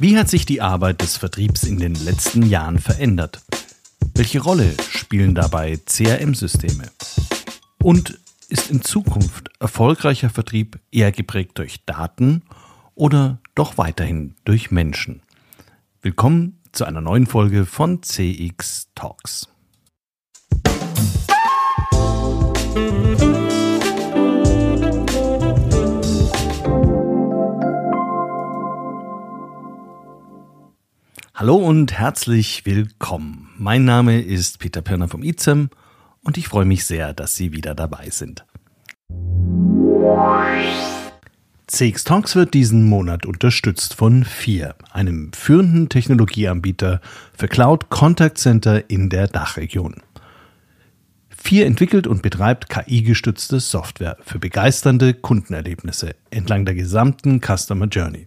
Wie hat sich die Arbeit des Vertriebs in den letzten Jahren verändert? Welche Rolle spielen dabei CRM-Systeme? Und ist in Zukunft erfolgreicher Vertrieb eher geprägt durch Daten oder doch weiterhin durch Menschen? Willkommen zu einer neuen Folge von CX Talks. Hallo und herzlich willkommen. Mein Name ist Peter Pirner vom IZEM und ich freue mich sehr, dass Sie wieder dabei sind. CX Talks wird diesen Monat unterstützt von FIR, einem führenden Technologieanbieter für Cloud Contact Center in der Dachregion. FIR entwickelt und betreibt KI-gestützte Software für begeisternde Kundenerlebnisse entlang der gesamten Customer Journey.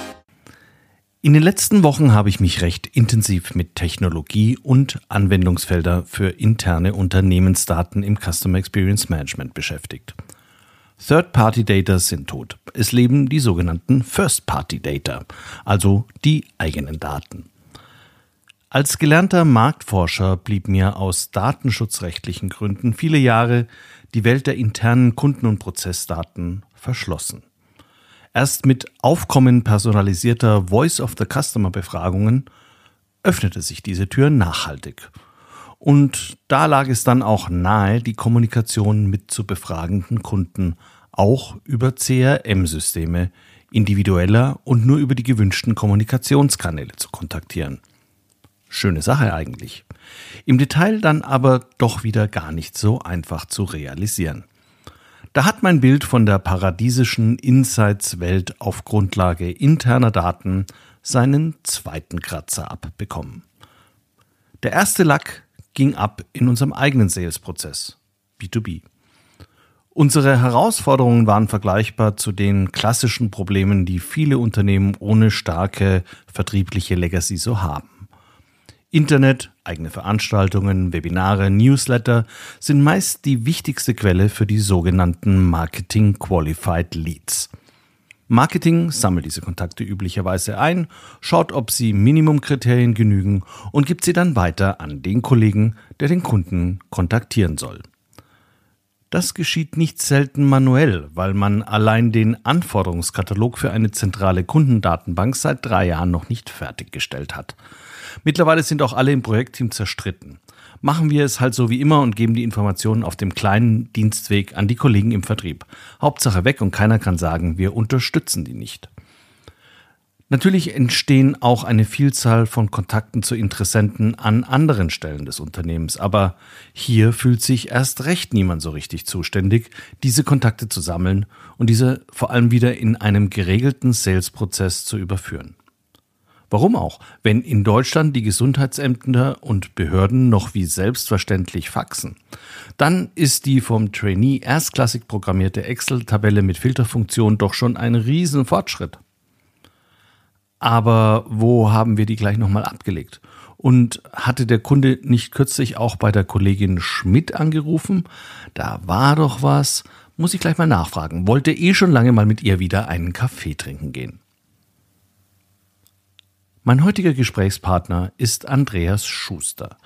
In den letzten Wochen habe ich mich recht intensiv mit Technologie und Anwendungsfelder für interne Unternehmensdaten im Customer Experience Management beschäftigt. Third-Party-Data sind tot. Es leben die sogenannten First-Party-Data, also die eigenen Daten. Als gelernter Marktforscher blieb mir aus datenschutzrechtlichen Gründen viele Jahre die Welt der internen Kunden- und Prozessdaten verschlossen. Erst mit Aufkommen personalisierter Voice of the Customer Befragungen öffnete sich diese Tür nachhaltig. Und da lag es dann auch nahe, die Kommunikation mit zu befragenden Kunden auch über CRM-Systeme individueller und nur über die gewünschten Kommunikationskanäle zu kontaktieren. Schöne Sache eigentlich. Im Detail dann aber doch wieder gar nicht so einfach zu realisieren. Da hat mein Bild von der paradiesischen Insights-Welt auf Grundlage interner Daten seinen zweiten Kratzer abbekommen. Der erste Lack ging ab in unserem eigenen Sales-Prozess, B2B. Unsere Herausforderungen waren vergleichbar zu den klassischen Problemen, die viele Unternehmen ohne starke vertriebliche Legacy so haben. Internet, eigene Veranstaltungen, Webinare, Newsletter sind meist die wichtigste Quelle für die sogenannten Marketing Qualified Leads. Marketing sammelt diese Kontakte üblicherweise ein, schaut, ob sie Minimumkriterien genügen und gibt sie dann weiter an den Kollegen, der den Kunden kontaktieren soll. Das geschieht nicht selten manuell, weil man allein den Anforderungskatalog für eine zentrale Kundendatenbank seit drei Jahren noch nicht fertiggestellt hat. Mittlerweile sind auch alle im Projektteam zerstritten. Machen wir es halt so wie immer und geben die Informationen auf dem kleinen Dienstweg an die Kollegen im Vertrieb. Hauptsache weg und keiner kann sagen, wir unterstützen die nicht. Natürlich entstehen auch eine Vielzahl von Kontakten zu Interessenten an anderen Stellen des Unternehmens, aber hier fühlt sich erst recht niemand so richtig zuständig, diese Kontakte zu sammeln und diese vor allem wieder in einem geregelten Sales-Prozess zu überführen. Warum auch, wenn in Deutschland die Gesundheitsämter und Behörden noch wie selbstverständlich faxen? Dann ist die vom Trainee erstklassig programmierte Excel-Tabelle mit Filterfunktion doch schon ein Riesenfortschritt. Aber wo haben wir die gleich nochmal abgelegt? Und hatte der Kunde nicht kürzlich auch bei der Kollegin Schmidt angerufen? Da war doch was. Muss ich gleich mal nachfragen. Wollte eh schon lange mal mit ihr wieder einen Kaffee trinken gehen. Mein heutiger Gesprächspartner ist Andreas Schuster,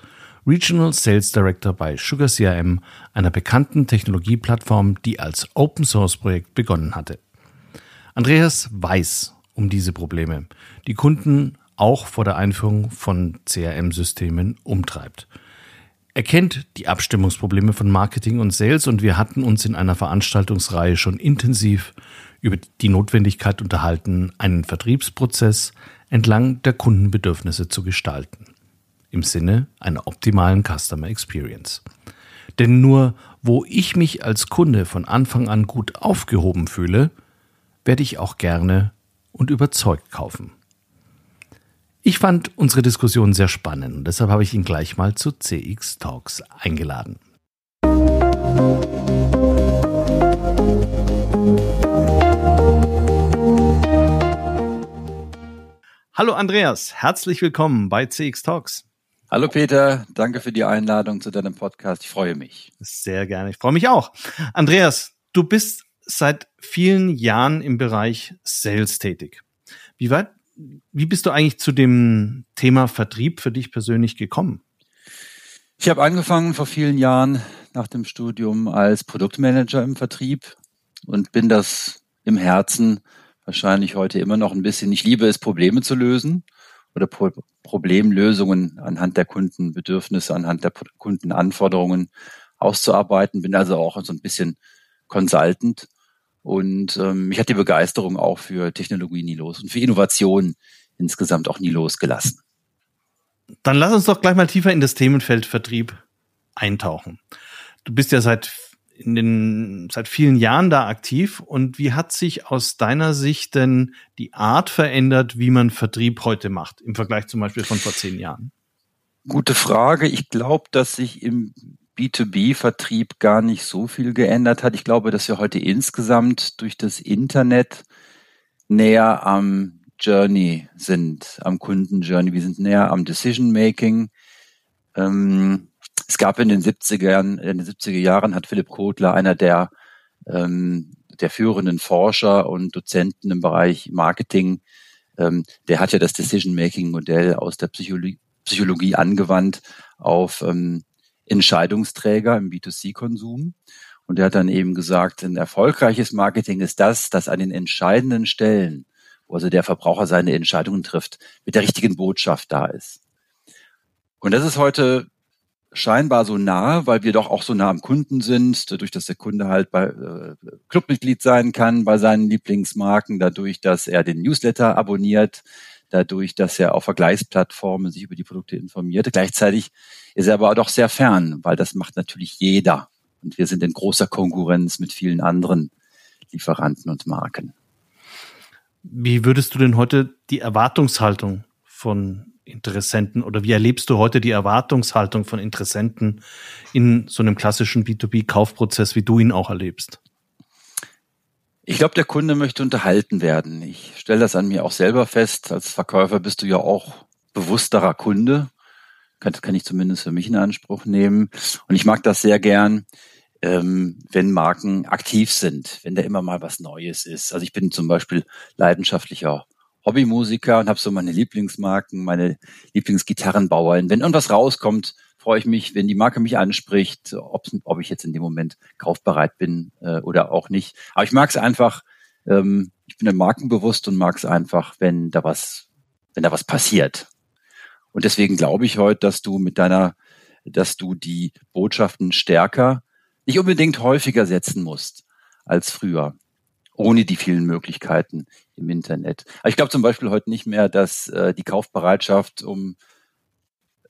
Regional Sales Director bei Sugar CRM, einer bekannten Technologieplattform, die als Open Source Projekt begonnen hatte. Andreas weiß um diese Probleme, die Kunden auch vor der Einführung von CRM-Systemen umtreibt. Er kennt die Abstimmungsprobleme von Marketing und Sales und wir hatten uns in einer Veranstaltungsreihe schon intensiv über die Notwendigkeit unterhalten, einen Vertriebsprozess entlang der Kundenbedürfnisse zu gestalten. Im Sinne einer optimalen Customer Experience. Denn nur wo ich mich als Kunde von Anfang an gut aufgehoben fühle, werde ich auch gerne und überzeugt kaufen. Ich fand unsere Diskussion sehr spannend und deshalb habe ich ihn gleich mal zu CX Talks eingeladen. Hallo Andreas, herzlich willkommen bei CX Talks. Hallo Peter, danke für die Einladung zu deinem Podcast. Ich freue mich. Sehr gerne, ich freue mich auch. Andreas, du bist seit vielen Jahren im Bereich Sales tätig. Wie weit wie bist du eigentlich zu dem Thema Vertrieb für dich persönlich gekommen? Ich habe angefangen vor vielen Jahren nach dem Studium als Produktmanager im Vertrieb und bin das im Herzen wahrscheinlich heute immer noch ein bisschen. Ich liebe es, Probleme zu lösen oder Pro Problemlösungen anhand der Kundenbedürfnisse, anhand der Kundenanforderungen auszuarbeiten. Bin also auch so ein bisschen Consultant und ähm, mich hat die Begeisterung auch für Technologie nie los und für Innovation insgesamt auch nie losgelassen. Dann lass uns doch gleich mal tiefer in das Themenfeld Vertrieb eintauchen. Du bist ja seit in den seit vielen Jahren da aktiv und wie hat sich aus deiner Sicht denn die Art verändert, wie man Vertrieb heute macht im Vergleich zum Beispiel von vor zehn Jahren? Gute Frage. Ich glaube, dass sich im B2B-Vertrieb gar nicht so viel geändert hat. Ich glaube, dass wir heute insgesamt durch das Internet näher am Journey sind, am Kundenjourney. Wir sind näher am Decision Making. Ähm, es gab in den 70er Jahren, in den 70er Jahren hat Philipp Kotler, einer der, ähm, der führenden Forscher und Dozenten im Bereich Marketing, ähm, der hat ja das Decision Making Modell aus der Psychologie, Psychologie angewandt auf ähm, Entscheidungsträger im B2C-Konsum. Und er hat dann eben gesagt, ein erfolgreiches Marketing ist das, das an den entscheidenden Stellen, wo also der Verbraucher seine Entscheidungen trifft, mit der richtigen Botschaft da ist. Und das ist heute scheinbar so nah, weil wir doch auch so nah am Kunden sind, dadurch, dass der Kunde halt bei äh, Clubmitglied sein kann bei seinen Lieblingsmarken, dadurch, dass er den Newsletter abonniert, dadurch, dass er auf Vergleichsplattformen sich über die Produkte informiert. Gleichzeitig ist er aber doch sehr fern, weil das macht natürlich jeder. Und wir sind in großer Konkurrenz mit vielen anderen Lieferanten und Marken. Wie würdest du denn heute die Erwartungshaltung von Interessenten oder wie erlebst du heute die Erwartungshaltung von Interessenten in so einem klassischen B2B-Kaufprozess, wie du ihn auch erlebst? Ich glaube, der Kunde möchte unterhalten werden. Ich stelle das an mir auch selber fest. Als Verkäufer bist du ja auch bewussterer Kunde. Das kann ich zumindest für mich in Anspruch nehmen. Und ich mag das sehr gern, ähm, wenn Marken aktiv sind, wenn da immer mal was Neues ist. Also ich bin zum Beispiel leidenschaftlicher Hobbymusiker und habe so meine Lieblingsmarken, meine Lieblingsgitarrenbauer. Wenn irgendwas rauskommt, freue ich mich, wenn die Marke mich anspricht, ob, ich jetzt in dem Moment kaufbereit bin äh, oder auch nicht. Aber ich mag es einfach, ähm, ich bin markenbewusst und mag es einfach, wenn da was, wenn da was passiert. Und deswegen glaube ich heute, dass du mit deiner, dass du die Botschaften stärker, nicht unbedingt häufiger setzen musst als früher, ohne die vielen Möglichkeiten im Internet. Aber ich glaube zum Beispiel heute nicht mehr, dass äh, die Kaufbereitschaft um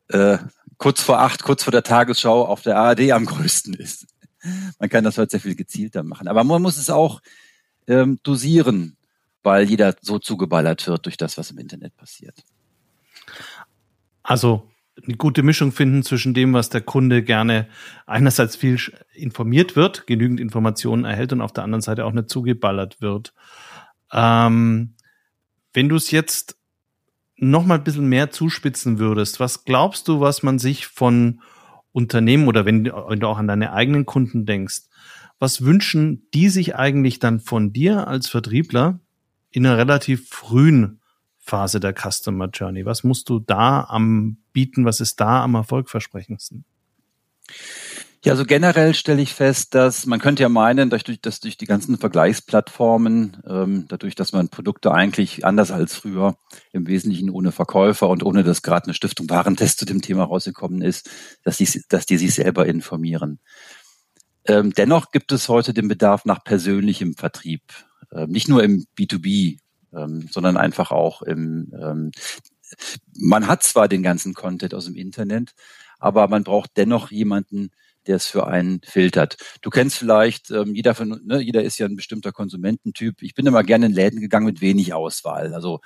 äh, kurz vor acht, kurz vor der Tagesschau auf der ARD am größten ist. Man kann das heute sehr viel gezielter machen. Aber man muss es auch ähm, dosieren, weil jeder so zugeballert wird durch das, was im Internet passiert. Also eine gute Mischung finden zwischen dem, was der Kunde gerne einerseits viel informiert wird, genügend Informationen erhält und auf der anderen Seite auch nicht zugeballert wird. Ähm, wenn du es jetzt noch mal ein bisschen mehr zuspitzen würdest, was glaubst du, was man sich von Unternehmen oder wenn, wenn du auch an deine eigenen Kunden denkst, was wünschen die sich eigentlich dann von dir als Vertriebler in einer relativ frühen Phase der Customer Journey? Was musst du da am bieten? Was ist da am erfolgversprechendsten? Ja, also generell stelle ich fest, dass man könnte ja meinen, dass durch, dass durch die ganzen Vergleichsplattformen, ähm, dadurch, dass man Produkte eigentlich anders als früher im Wesentlichen ohne Verkäufer und ohne dass gerade eine Stiftung Warentest zu dem Thema rausgekommen ist, dass die, dass die sich selber informieren. Ähm, dennoch gibt es heute den Bedarf nach persönlichem Vertrieb, ähm, nicht nur im B2B, ähm, sondern einfach auch im ähm, man hat zwar den ganzen Content aus dem Internet, aber man braucht dennoch jemanden, der es für einen filtert. Du kennst vielleicht, ähm, jeder von, ne, jeder ist ja ein bestimmter Konsumententyp. Ich bin immer gerne in Läden gegangen mit wenig Auswahl. Also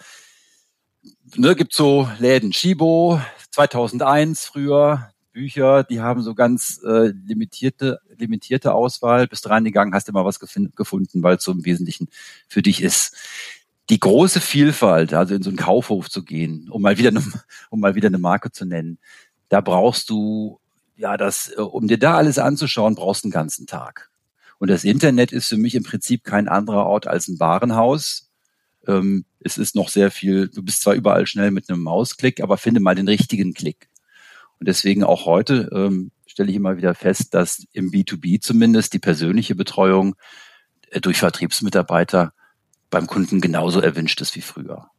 ne, gibt so Läden, Shibo, 2001 früher, Bücher, die haben so ganz äh, limitierte, limitierte Auswahl. Bist reingegangen, hast immer was gefunden, weil es so im Wesentlichen für dich ist. Die große Vielfalt, also in so einen Kaufhof zu gehen, um mal wieder, eine, um mal wieder eine Marke zu nennen, da brauchst du, ja, das, äh, um dir da alles anzuschauen, brauchst du einen ganzen Tag. Und das Internet ist für mich im Prinzip kein anderer Ort als ein Warenhaus. Ähm, es ist noch sehr viel, du bist zwar überall schnell mit einem Mausklick, aber finde mal den richtigen Klick. Und deswegen auch heute ähm, stelle ich immer wieder fest, dass im B2B zumindest die persönliche Betreuung äh, durch Vertriebsmitarbeiter beim Kunden genauso erwünscht ist wie früher.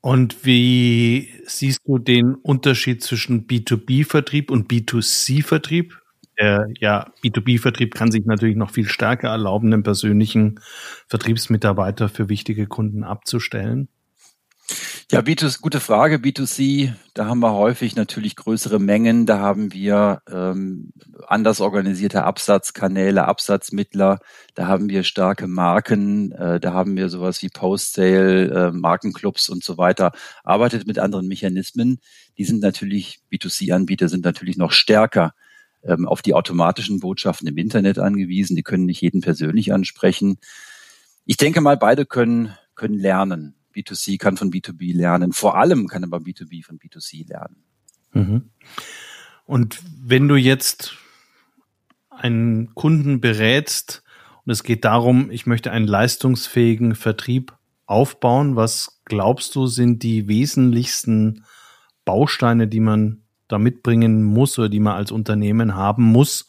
Und wie siehst du den Unterschied zwischen B2B-Vertrieb und B2C-Vertrieb? Der ja, B2B-Vertrieb kann sich natürlich noch viel stärker erlauben, den persönlichen Vertriebsmitarbeiter für wichtige Kunden abzustellen. Ja, B2, gute Frage. B2C, da haben wir häufig natürlich größere Mengen. Da haben wir ähm, anders organisierte Absatzkanäle, Absatzmittler. Da haben wir starke Marken. Äh, da haben wir sowas wie Post-Sale, äh, Markenclubs und so weiter. Arbeitet mit anderen Mechanismen. Die sind natürlich, B2C-Anbieter sind natürlich noch stärker ähm, auf die automatischen Botschaften im Internet angewiesen. Die können nicht jeden persönlich ansprechen. Ich denke mal, beide können, können lernen. B2C kann von B2B lernen. Vor allem kann aber B2B von B2C lernen. Mhm. Und wenn du jetzt einen Kunden berätst und es geht darum, ich möchte einen leistungsfähigen Vertrieb aufbauen, was glaubst du sind die wesentlichsten Bausteine, die man da mitbringen muss oder die man als Unternehmen haben muss,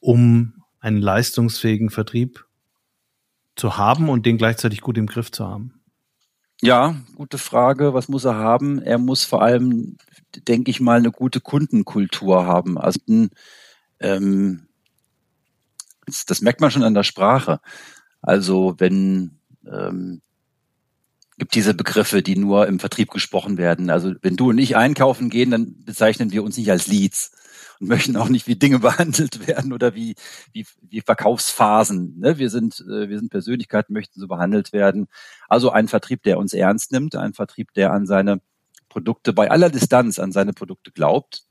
um einen leistungsfähigen Vertrieb zu haben und den gleichzeitig gut im Griff zu haben? Ja, gute Frage. Was muss er haben? Er muss vor allem, denke ich mal, eine gute Kundenkultur haben. Also ähm, das merkt man schon an der Sprache. Also wenn ähm, gibt diese Begriffe, die nur im Vertrieb gesprochen werden. Also wenn du und ich einkaufen gehen, dann bezeichnen wir uns nicht als Leads, und möchten auch nicht, wie Dinge behandelt werden oder wie, wie, wie Verkaufsphasen. Ne? Wir sind, äh, wir sind Persönlichkeiten, möchten so behandelt werden. Also ein Vertrieb, der uns ernst nimmt, ein Vertrieb, der an seine Produkte bei aller Distanz an seine Produkte glaubt.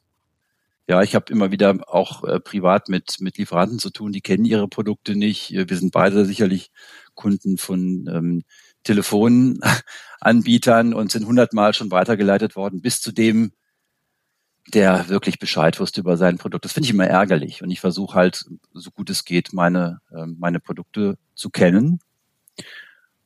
Ja, ich habe immer wieder auch äh, privat mit, mit Lieferanten zu tun, die kennen ihre Produkte nicht. Wir sind beide sicherlich Kunden von ähm, Telefonanbietern und sind hundertmal schon weitergeleitet worden bis zu dem der wirklich Bescheid wusste über sein Produkt. Das finde ich immer ärgerlich. Und ich versuche halt, so gut es geht, meine, ähm, meine Produkte zu kennen.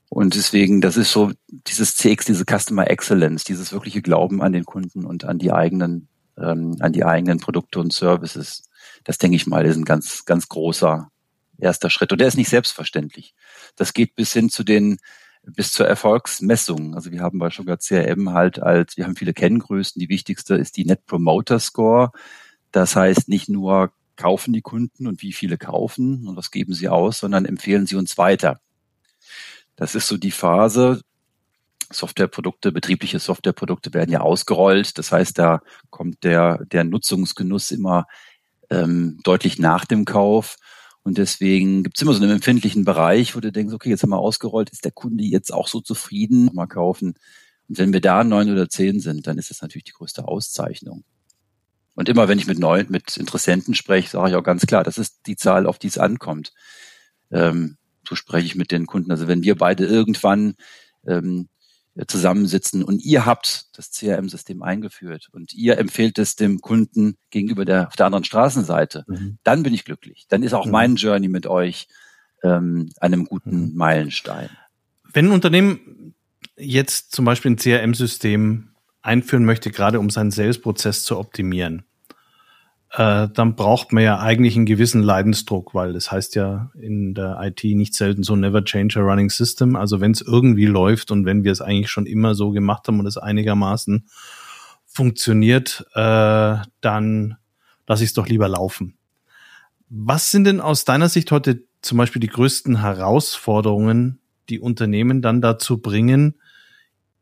Und deswegen, das ist so dieses CX, diese Customer Excellence, dieses wirkliche Glauben an den Kunden und an die eigenen, ähm, an die eigenen Produkte und Services. Das denke ich mal, ist ein ganz, ganz großer erster Schritt. Und der ist nicht selbstverständlich. Das geht bis hin zu den bis zur Erfolgsmessung. Also wir haben bei Sugar CRM halt als, wir haben viele Kenngrößen. Die wichtigste ist die Net Promoter Score. Das heißt nicht nur kaufen die Kunden und wie viele kaufen und was geben sie aus, sondern empfehlen sie uns weiter. Das ist so die Phase. Softwareprodukte, betriebliche Softwareprodukte werden ja ausgerollt. Das heißt, da kommt der, der Nutzungsgenuss immer ähm, deutlich nach dem Kauf. Und deswegen gibt es immer so einen empfindlichen Bereich, wo du denkst, okay, jetzt haben wir ausgerollt, ist der Kunde jetzt auch so zufrieden, mal kaufen. Und wenn wir da neun oder zehn sind, dann ist das natürlich die größte Auszeichnung. Und immer wenn ich mit neuen, mit Interessenten spreche, sage ich auch ganz klar, das ist die Zahl, auf die es ankommt. Ähm, so spreche ich mit den Kunden. Also wenn wir beide irgendwann ähm, zusammensitzen und ihr habt das CRM-System eingeführt und ihr empfehlt es dem Kunden gegenüber der auf der anderen Straßenseite, mhm. dann bin ich glücklich. Dann ist auch mhm. mein Journey mit euch ähm, einem guten mhm. Meilenstein. Wenn ein Unternehmen jetzt zum Beispiel ein CRM-System einführen möchte, gerade um seinen Sales-Prozess zu optimieren, äh, dann braucht man ja eigentlich einen gewissen Leidensdruck, weil das heißt ja in der IT nicht selten so never change a running system. Also wenn es irgendwie läuft und wenn wir es eigentlich schon immer so gemacht haben und es einigermaßen funktioniert, äh, dann lasse ich es doch lieber laufen. Was sind denn aus deiner Sicht heute zum Beispiel die größten Herausforderungen, die Unternehmen dann dazu bringen,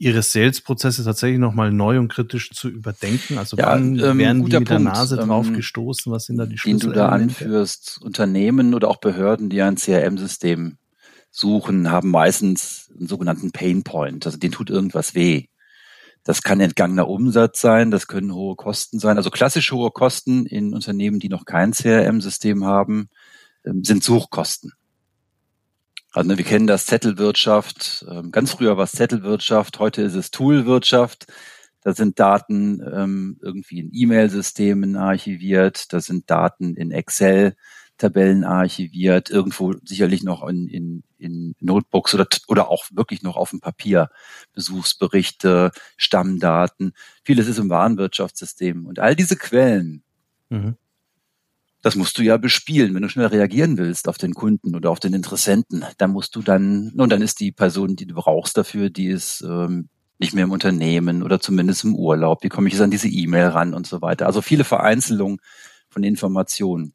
ihre Sales-Prozesse tatsächlich nochmal neu und kritisch zu überdenken? Also ja, wann ähm, werden die mit der Nase ähm, drauf gestoßen? Was sind da die Schlüssel? Den du da anführst, Unternehmen oder auch Behörden, die ein CRM-System suchen, haben meistens einen sogenannten Pain Point. Also denen tut irgendwas weh. Das kann entgangener Umsatz sein, das können hohe Kosten sein. Also klassische hohe Kosten in Unternehmen, die noch kein CRM-System haben, ähm, sind Suchkosten. Also ne, wir kennen das Zettelwirtschaft. Ähm, ganz früher war es Zettelwirtschaft, heute ist es Toolwirtschaft. Da sind Daten ähm, irgendwie in E-Mail-Systemen archiviert, da sind Daten in Excel. Tabellen archiviert, irgendwo sicherlich noch in, in, in Notebooks oder, oder auch wirklich noch auf dem Papier. Besuchsberichte, Stammdaten, vieles ist im Warenwirtschaftssystem. Und all diese Quellen, mhm. Das musst du ja bespielen. Wenn du schnell reagieren willst auf den Kunden oder auf den Interessenten, dann musst du dann, nun, dann ist die Person, die du brauchst dafür, die ist ähm, nicht mehr im Unternehmen oder zumindest im Urlaub. Wie komme ich jetzt an diese E-Mail ran und so weiter. Also viele Vereinzelungen von Informationen.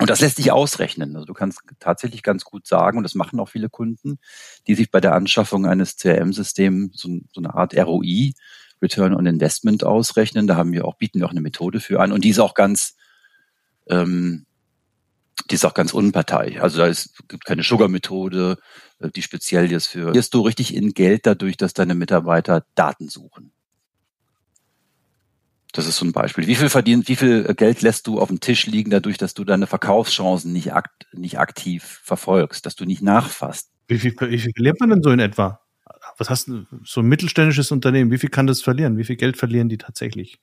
Und das lässt sich ausrechnen. Also du kannst tatsächlich ganz gut sagen, und das machen auch viele Kunden, die sich bei der Anschaffung eines CRM-Systems so, so, eine Art ROI, Return on Investment ausrechnen. Da haben wir auch, bieten wir auch eine Methode für an. Und die ist auch ganz, ähm, die ist auch ganz unparteiisch. Also da ist, gibt keine Sugar-Methode, äh, die speziell ist für, wirst du richtig in Geld dadurch, dass deine Mitarbeiter Daten suchen. Das ist so ein Beispiel. Wie viel verdient, wie viel Geld lässt du auf dem Tisch liegen, dadurch, dass du deine Verkaufschancen nicht, akt, nicht aktiv verfolgst, dass du nicht nachfasst? Wie viel, wie viel verliert man denn so in etwa? Was hast du, so ein mittelständisches Unternehmen, wie viel kann das verlieren? Wie viel Geld verlieren die tatsächlich?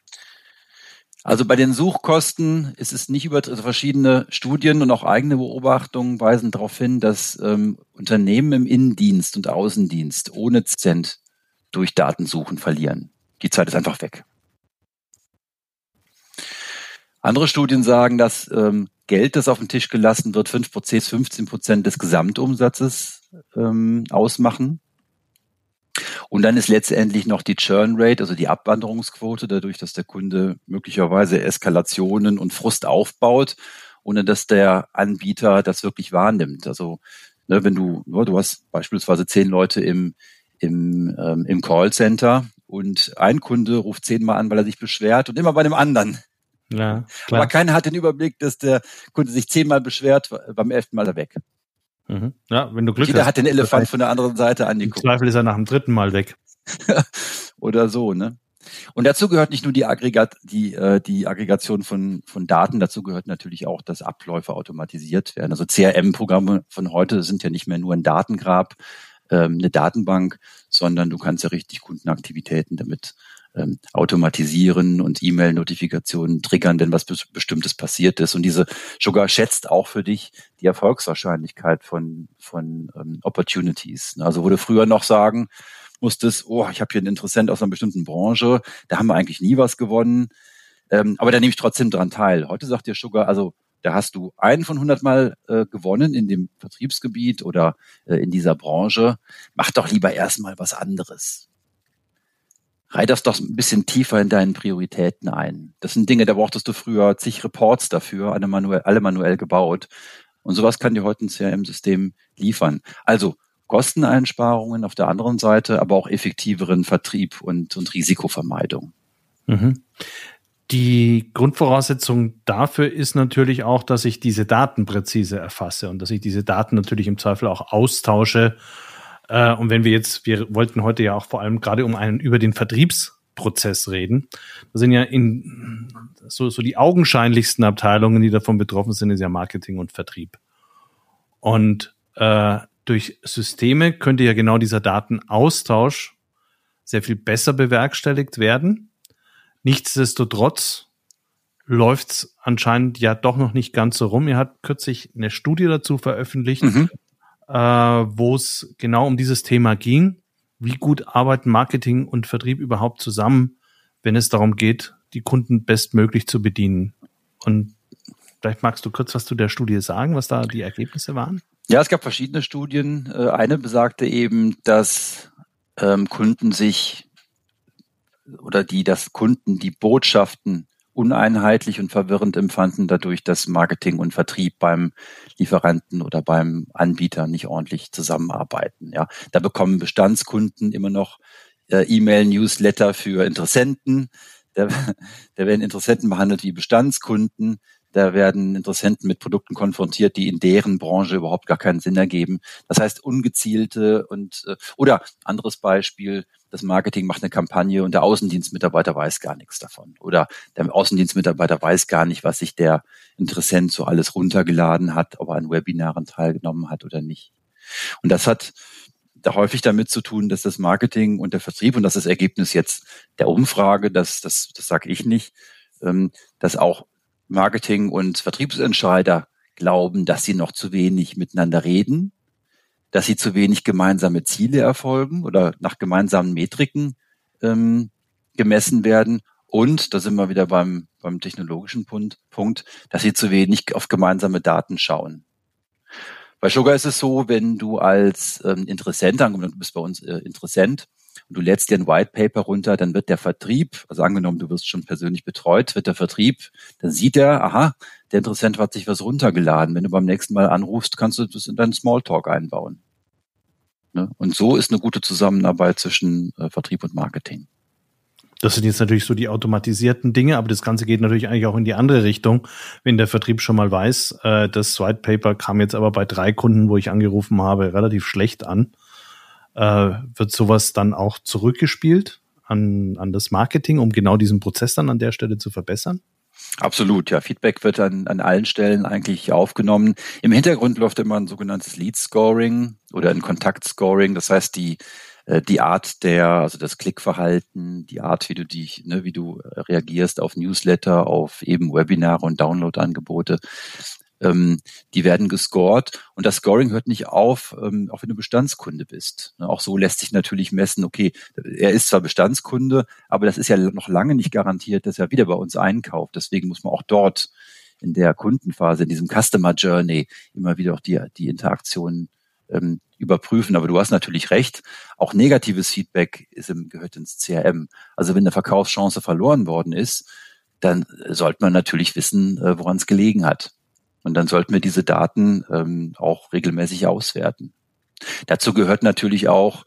Also bei den Suchkosten ist es nicht über also verschiedene Studien und auch eigene Beobachtungen weisen darauf hin, dass ähm, Unternehmen im Innendienst und Außendienst ohne Cent durch Datensuchen verlieren. Die Zeit ist einfach weg. Andere Studien sagen, dass ähm, Geld, das auf den Tisch gelassen wird, 5 bis 15 Prozent des Gesamtumsatzes ähm, ausmachen. Und dann ist letztendlich noch die Churn Rate, also die Abwanderungsquote, dadurch, dass der Kunde möglicherweise Eskalationen und Frust aufbaut, ohne dass der Anbieter das wirklich wahrnimmt. Also ne, wenn du, ne, du hast beispielsweise zehn Leute im, im, ähm, im Callcenter und ein Kunde ruft zehnmal an, weil er sich beschwert und immer bei dem anderen. Ja, klar. Aber keiner hat den Überblick, dass der Kunde sich zehnmal beschwert, beim elften Mal er weg. Mhm. Ja, wenn du Glück Jeder hast. hat den Elefant von der anderen Seite angeguckt. Im Zweifel ist er nach dem dritten Mal weg. Oder so, ne? Und dazu gehört nicht nur die, Aggregat, die, äh, die Aggregation von, von Daten, dazu gehört natürlich auch, dass Abläufe automatisiert werden. Also CRM-Programme von heute sind ja nicht mehr nur ein Datengrab, ähm, eine Datenbank, sondern du kannst ja richtig Kundenaktivitäten damit ähm, automatisieren und E-Mail-Notifikationen triggern, denn was Bestimmtes passiert ist. Und diese Sugar schätzt auch für dich die Erfolgswahrscheinlichkeit von, von ähm, Opportunities. Also wurde früher noch sagen musstest, oh, ich habe hier einen Interessent aus einer bestimmten Branche, da haben wir eigentlich nie was gewonnen, ähm, aber da nehme ich trotzdem dran teil. Heute sagt dir Sugar, also da hast du einen von 100 Mal äh, gewonnen in dem Vertriebsgebiet oder äh, in dieser Branche. Mach doch lieber erstmal was anderes reih das doch ein bisschen tiefer in deinen Prioritäten ein. Das sind Dinge, da brauchtest du früher zig Reports dafür, alle manuell, alle manuell gebaut. Und sowas kann dir heute ein CRM-System liefern. Also Kosteneinsparungen auf der anderen Seite, aber auch effektiveren Vertrieb und, und Risikovermeidung. Mhm. Die Grundvoraussetzung dafür ist natürlich auch, dass ich diese Daten präzise erfasse und dass ich diese Daten natürlich im Zweifel auch austausche äh, und wenn wir jetzt, wir wollten heute ja auch vor allem gerade um einen über den Vertriebsprozess reden. Da sind ja in so, so die augenscheinlichsten Abteilungen, die davon betroffen sind, ist ja Marketing und Vertrieb. Und äh, durch Systeme könnte ja genau dieser Datenaustausch sehr viel besser bewerkstelligt werden. Nichtsdestotrotz läuft's anscheinend ja doch noch nicht ganz so rum. Ihr habt kürzlich eine Studie dazu veröffentlicht, mhm äh, wo es genau um dieses Thema ging. Wie gut arbeiten Marketing und Vertrieb überhaupt zusammen, wenn es darum geht, die Kunden bestmöglich zu bedienen? Und vielleicht magst du kurz was zu der Studie sagen, was da die Ergebnisse waren? Ja, es gab verschiedene Studien. Äh, eine besagte eben, dass ähm, Kunden sich oder die, dass Kunden die Botschaften uneinheitlich und verwirrend empfanden, dadurch, dass Marketing und Vertrieb beim Lieferanten oder beim Anbieter nicht ordentlich zusammenarbeiten. Ja, da bekommen Bestandskunden immer noch äh, E-Mail-Newsletter für Interessenten. Da, da werden Interessenten behandelt wie Bestandskunden. da werden Interessenten mit Produkten konfrontiert, die in deren Branche überhaupt gar keinen Sinn ergeben. Das heißt, ungezielte und äh, oder anderes Beispiel, das Marketing macht eine Kampagne und der Außendienstmitarbeiter weiß gar nichts davon. Oder der Außendienstmitarbeiter weiß gar nicht, was sich der Interessent so alles runtergeladen hat, ob er an Webinaren teilgenommen hat oder nicht. Und das hat da häufig damit zu tun, dass das Marketing und der Vertrieb, und das ist das Ergebnis jetzt der Umfrage, das, das, das sage ich nicht, ähm, dass auch Marketing und Vertriebsentscheider glauben, dass sie noch zu wenig miteinander reden, dass sie zu wenig gemeinsame Ziele erfolgen oder nach gemeinsamen Metriken ähm, gemessen werden. Und, da sind wir wieder beim, beim technologischen Punkt, Punkt, dass sie zu wenig auf gemeinsame Daten schauen. Bei Sugar ist es so, wenn du als ähm, Interessent, angenommen, du bist bei uns äh, Interessent, und du lädst dir ein White Paper runter, dann wird der Vertrieb, also angenommen, du wirst schon persönlich betreut, wird der Vertrieb, dann sieht er, aha, der Interessent hat sich was runtergeladen. Wenn du beim nächsten Mal anrufst, kannst du das in deinen Smalltalk einbauen. Ne? Und so ist eine gute Zusammenarbeit zwischen äh, Vertrieb und Marketing. Das sind jetzt natürlich so die automatisierten Dinge, aber das Ganze geht natürlich eigentlich auch in die andere Richtung. Wenn der Vertrieb schon mal weiß, äh, das White Paper kam jetzt aber bei drei Kunden, wo ich angerufen habe, relativ schlecht an, äh, wird sowas dann auch zurückgespielt an, an das Marketing, um genau diesen Prozess dann an der Stelle zu verbessern? Absolut, ja. Feedback wird an, an allen Stellen eigentlich aufgenommen. Im Hintergrund läuft immer ein sogenanntes Lead Scoring oder ein Kontakt Scoring. Das heißt, die äh, die Art der, also das Klickverhalten, die Art, wie du dich, ne, wie du reagierst auf Newsletter, auf eben Webinare und Download-Angebote, ähm, die werden gescored und das Scoring hört nicht auf, ähm, auch wenn du Bestandskunde bist. Ne, auch so lässt sich natürlich messen, okay, er ist zwar Bestandskunde, aber das ist ja noch lange nicht garantiert, dass er wieder bei uns einkauft. Deswegen muss man auch dort in der Kundenphase, in diesem Customer Journey immer wieder auch die, die Interaktion ähm, überprüfen. Aber du hast natürlich recht. Auch negatives Feedback ist im, gehört ins CRM. Also wenn eine Verkaufschance verloren worden ist, dann sollte man natürlich wissen, äh, woran es gelegen hat. Und dann sollten wir diese Daten ähm, auch regelmäßig auswerten. Dazu gehört natürlich auch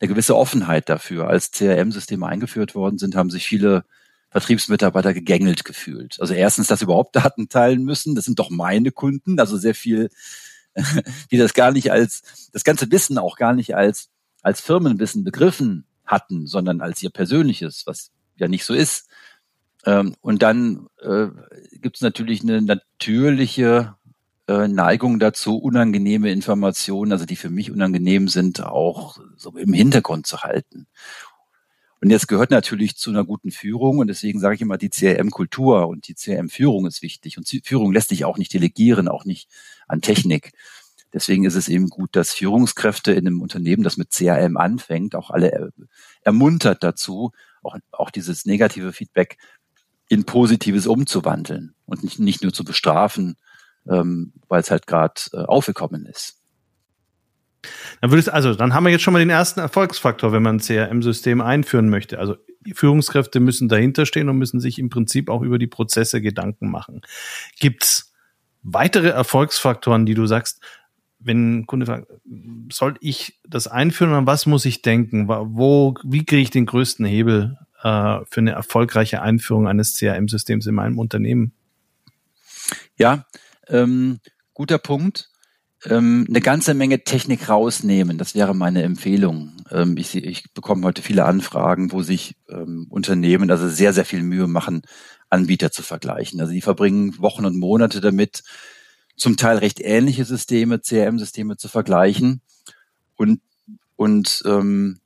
eine gewisse Offenheit dafür. Als CRM-Systeme eingeführt worden sind, haben sich viele Vertriebsmitarbeiter gegängelt gefühlt. Also erstens, dass sie überhaupt Daten teilen müssen. Das sind doch meine Kunden. Also sehr viel die das gar nicht als, das ganze Wissen auch gar nicht als, als Firmenwissen begriffen hatten, sondern als ihr persönliches, was ja nicht so ist. Ähm, und dann äh, gibt es natürlich eine natürliche äh, Neigung dazu, unangenehme Informationen, also die für mich unangenehm sind, auch so im Hintergrund zu halten. Und jetzt gehört natürlich zu einer guten Führung und deswegen sage ich immer, die CRM-Kultur und die CRM-Führung ist wichtig. Und Führung lässt sich auch nicht delegieren, auch nicht an Technik. Deswegen ist es eben gut, dass Führungskräfte in einem Unternehmen, das mit CRM anfängt, auch alle ermuntert dazu, auch, auch dieses negative Feedback in Positives umzuwandeln und nicht, nicht nur zu bestrafen, ähm, weil es halt gerade äh, aufgekommen ist. Dann würde es, also, dann haben wir jetzt schon mal den ersten Erfolgsfaktor, wenn man ein CRM-System einführen möchte. Also, Führungskräfte müssen dahinter stehen und müssen sich im Prinzip auch über die Prozesse Gedanken machen. Gibt's weitere Erfolgsfaktoren, die du sagst, wenn ein Kunde fragt, soll ich das einführen oder was muss ich denken? Wo, wie kriege ich den größten Hebel äh, für eine erfolgreiche Einführung eines CRM-Systems in meinem Unternehmen? Ja, ähm, guter Punkt ähm, eine ganze Menge Technik rausnehmen. Das wäre meine Empfehlung. Ähm, ich, ich bekomme heute viele Anfragen, wo sich ähm, Unternehmen also sehr, sehr viel Mühe machen, Anbieter zu vergleichen. Also die verbringen Wochen und Monate damit, zum Teil recht ähnliche Systeme, CRM-Systeme zu vergleichen. Und, und ähm,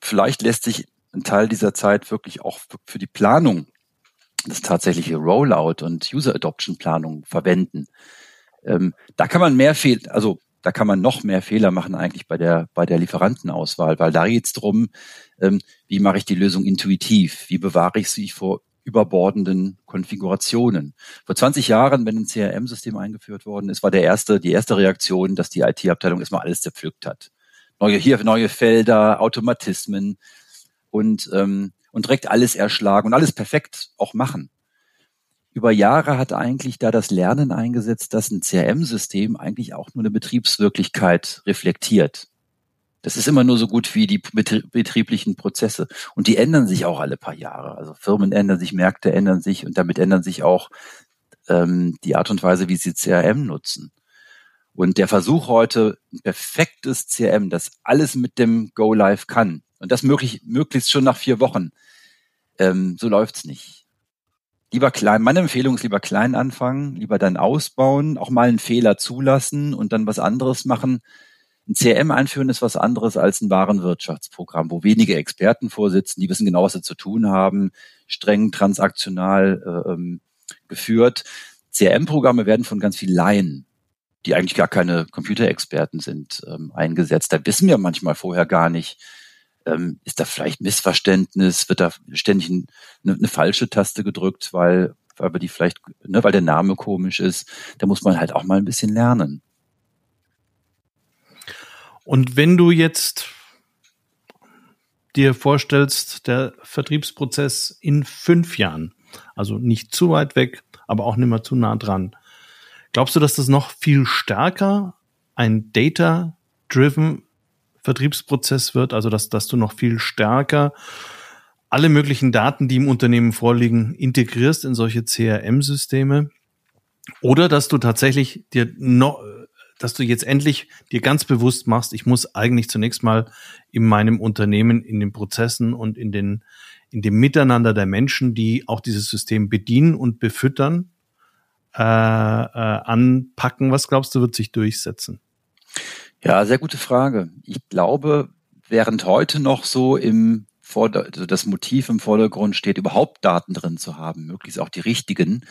vielleicht lässt sich ein Teil dieser Zeit wirklich auch für die Planung, das tatsächliche Rollout und User Adoption Planung verwenden. Ähm, da kann man mehr Fehl, also da kann man noch mehr Fehler machen eigentlich bei der bei der Lieferantenauswahl, weil da geht es darum, ähm, wie mache ich die Lösung intuitiv, wie bewahre ich sie vor überbordenden Konfigurationen. Vor 20 Jahren, wenn ein CRM-System eingeführt worden ist, war der erste, die erste Reaktion, dass die IT-Abteilung erstmal alles zerpflückt hat. Neue, hier neue Felder, Automatismen und, ähm, und direkt alles erschlagen und alles perfekt auch machen über Jahre hat eigentlich da das Lernen eingesetzt, dass ein CRM-System eigentlich auch nur eine Betriebswirklichkeit reflektiert. Das ist immer nur so gut wie die betrieblichen Prozesse. Und die ändern sich auch alle paar Jahre. Also Firmen ändern sich, Märkte ändern sich und damit ändern sich auch ähm, die Art und Weise, wie sie CRM nutzen. Und der Versuch heute, ein perfektes CRM, das alles mit dem Go Live kann, und das möglich, möglichst schon nach vier Wochen, ähm, so läuft's nicht. Lieber klein, meine Empfehlung ist lieber klein anfangen, lieber dann ausbauen, auch mal einen Fehler zulassen und dann was anderes machen. Ein CRM einführen ist was anderes als ein Warenwirtschaftsprogramm, wo wenige Experten vorsitzen, die wissen genau, was sie zu tun haben, streng transaktional äh, ähm, geführt. CRM-Programme werden von ganz vielen Laien die eigentlich gar keine Computerexperten sind, ähm, eingesetzt. Da wissen wir manchmal vorher gar nicht, ähm, ist da vielleicht Missverständnis, wird da ständig ein, eine, eine, falsche Taste gedrückt, weil, weil die vielleicht, ne, weil der Name komisch ist. Da muss man halt auch mal ein bisschen lernen. Und wenn du jetzt dir vorstellst, der Vertriebsprozess in fünf Jahren, also nicht zu weit weg, aber auch nicht mehr zu nah dran, Glaubst du, dass das noch viel stärker ein Data-driven Vertriebsprozess wird? Also, dass, dass du noch viel stärker alle möglichen Daten, die im Unternehmen vorliegen, integrierst in solche CRM-Systeme? Oder dass du tatsächlich dir noch, dass du jetzt endlich dir ganz bewusst machst, ich muss eigentlich zunächst mal in meinem Unternehmen, in den Prozessen und in den, in dem Miteinander der Menschen, die auch dieses System bedienen und befüttern, äh, äh, anpacken? Was glaubst du, wird sich durchsetzen? Ja, sehr gute Frage. Ich glaube, während heute noch so im Vorder also das Motiv im Vordergrund steht, überhaupt Daten drin zu haben, möglichst auch die richtigen,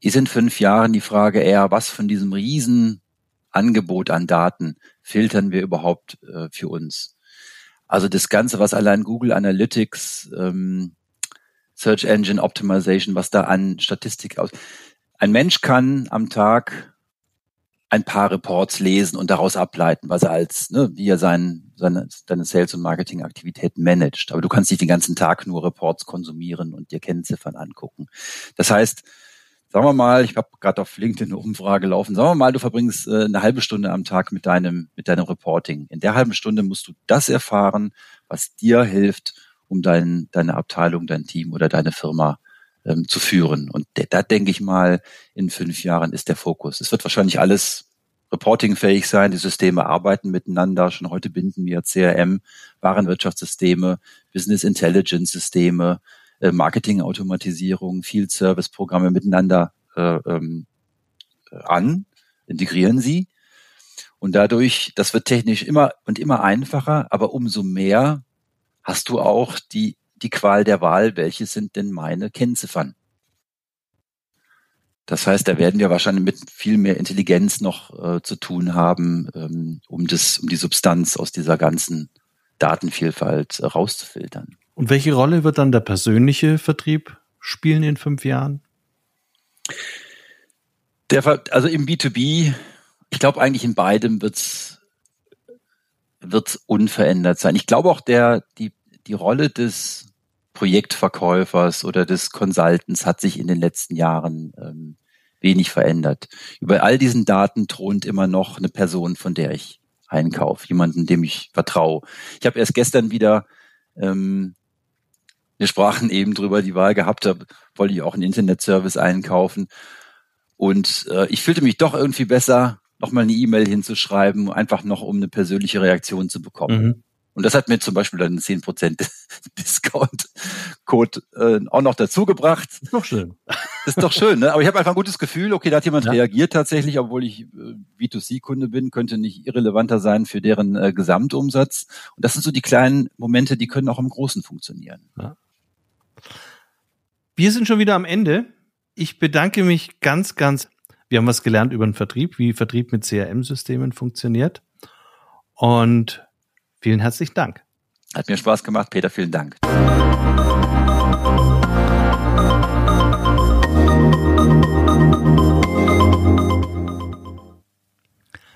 ist in fünf Jahren die Frage eher, was von diesem riesen Angebot an Daten filtern wir überhaupt äh, für uns? Also das Ganze, was allein Google Analytics, ähm, Search Engine Optimization, was da an Statistik aus, ein Mensch kann am Tag ein paar Reports lesen und daraus ableiten, was er als, ne, wie er sein, seine, seine Sales- und Marketing-Aktivitäten managt. Aber du kannst nicht den ganzen Tag nur Reports konsumieren und dir Kennziffern angucken. Das heißt, sagen wir mal, ich habe gerade auf LinkedIn eine Umfrage laufen, sagen wir mal, du verbringst äh, eine halbe Stunde am Tag mit deinem, mit deinem Reporting. In der halben Stunde musst du das erfahren, was dir hilft, um dein, deine Abteilung, dein Team oder deine Firma ähm, zu führen. Und da denke ich mal, in fünf Jahren ist der Fokus. Es wird wahrscheinlich alles reportingfähig sein, die Systeme arbeiten miteinander. Schon heute binden wir CRM, Warenwirtschaftssysteme, Business Intelligence Systeme, äh, Marketing-Automatisierung, Field Service Programme miteinander äh, ähm, an, integrieren sie. Und dadurch, das wird technisch immer und immer einfacher, aber umso mehr hast du auch die die Qual der Wahl, welche sind denn meine Kennziffern? Das heißt, da werden wir wahrscheinlich mit viel mehr Intelligenz noch äh, zu tun haben, ähm, um das, um die Substanz aus dieser ganzen Datenvielfalt äh, rauszufiltern. Und welche Rolle wird dann der persönliche Vertrieb spielen in fünf Jahren? Der, also im B2B, ich glaube eigentlich in beidem wird's wird's unverändert sein. Ich glaube auch der die die Rolle des Projektverkäufers oder des Consultants hat sich in den letzten Jahren ähm, wenig verändert. Über all diesen Daten thront immer noch eine Person, von der ich einkaufe, jemanden, dem ich vertraue. Ich habe erst gestern wieder ähm, wir sprachen eben drüber, die Wahl gehabt habe, wollte ich auch einen Internetservice einkaufen. Und äh, ich fühlte mich doch irgendwie besser, nochmal eine E-Mail hinzuschreiben, einfach noch um eine persönliche Reaktion zu bekommen. Mhm. Und das hat mir zum Beispiel dann 10% Discount-Code äh, auch noch dazu gebracht. Ist doch schön. Ist doch schön, ne? Aber ich habe einfach ein gutes Gefühl, okay, da hat jemand ja. reagiert tatsächlich, obwohl ich äh, B2C-Kunde bin, könnte nicht irrelevanter sein für deren äh, Gesamtumsatz. Und das sind so die kleinen Momente, die können auch im Großen funktionieren. Ja. Wir sind schon wieder am Ende. Ich bedanke mich ganz, ganz. Wir haben was gelernt über den Vertrieb, wie Vertrieb mit CRM-Systemen funktioniert. Und Vielen herzlichen Dank. Hat mir Spaß gemacht, Peter. Vielen Dank.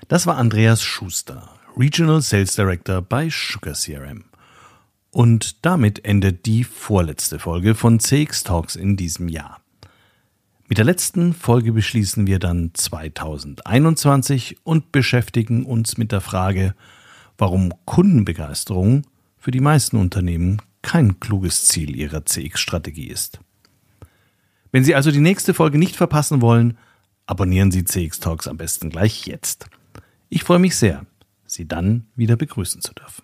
Das war Andreas Schuster, Regional Sales Director bei Sugar CRM. Und damit endet die vorletzte Folge von CX Talks in diesem Jahr. Mit der letzten Folge beschließen wir dann 2021 und beschäftigen uns mit der Frage, warum Kundenbegeisterung für die meisten Unternehmen kein kluges Ziel ihrer CX-Strategie ist. Wenn Sie also die nächste Folge nicht verpassen wollen, abonnieren Sie CX Talks am besten gleich jetzt. Ich freue mich sehr, Sie dann wieder begrüßen zu dürfen.